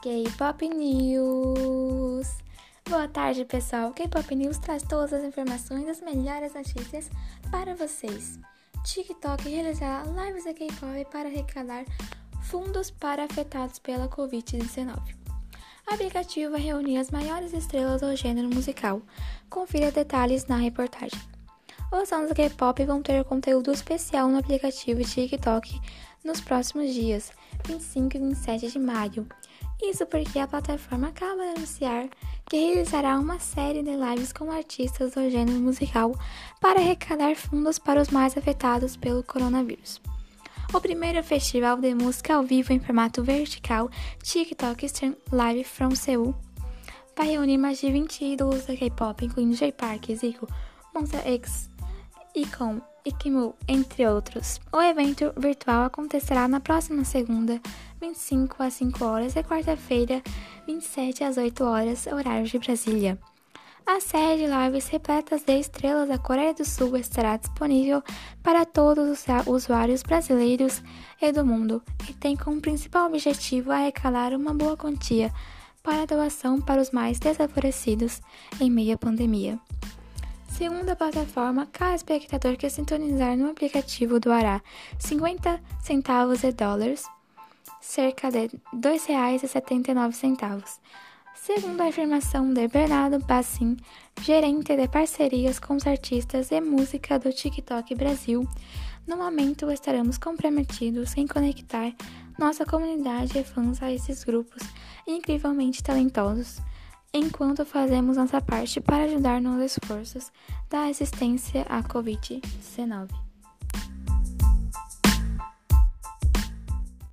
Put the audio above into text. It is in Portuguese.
K-Pop News. Boa tarde, pessoal. K-Pop News traz todas as informações das melhores notícias para vocês. TikTok realizará lives de K-pop para arrecadar fundos para afetados pela Covid-19. O aplicativo vai reunir as maiores estrelas do gênero musical. Confira detalhes na reportagem. Os fãs do K-pop vão ter conteúdo especial no aplicativo TikTok nos próximos dias, 25 e 27 de maio. Isso porque a plataforma acaba de anunciar que realizará uma série de lives com artistas do gênero musical para arrecadar fundos para os mais afetados pelo coronavírus. O primeiro festival de música ao vivo em formato vertical, TikTok Stream Live from Seoul, vai reunir mais de 20 ídolos da K-pop, incluindo J Park, Zico, Monster X, Icon e Kimu, entre outros. O evento virtual acontecerá na próxima segunda, 25 às 5 horas e quarta-feira, 27 às 8 horas, horário de Brasília. A série de lives repletas de estrelas da Coreia do Sul estará disponível para todos os usuários brasileiros e do mundo e tem como principal objetivo arrecadar uma boa quantia para doação para os mais desfavorecidos em meio à pandemia. Segundo a plataforma, cada espectador que sintonizar no aplicativo doará 50 centavos de dólares, cerca de R$ 2,79. Segundo a afirmação de Bernardo Bassin, gerente de parcerias com os artistas de música do TikTok Brasil, no momento estaremos comprometidos em conectar nossa comunidade de fãs a esses grupos incrivelmente talentosos enquanto fazemos nossa parte para ajudar nos esforços da resistência à Covid-19.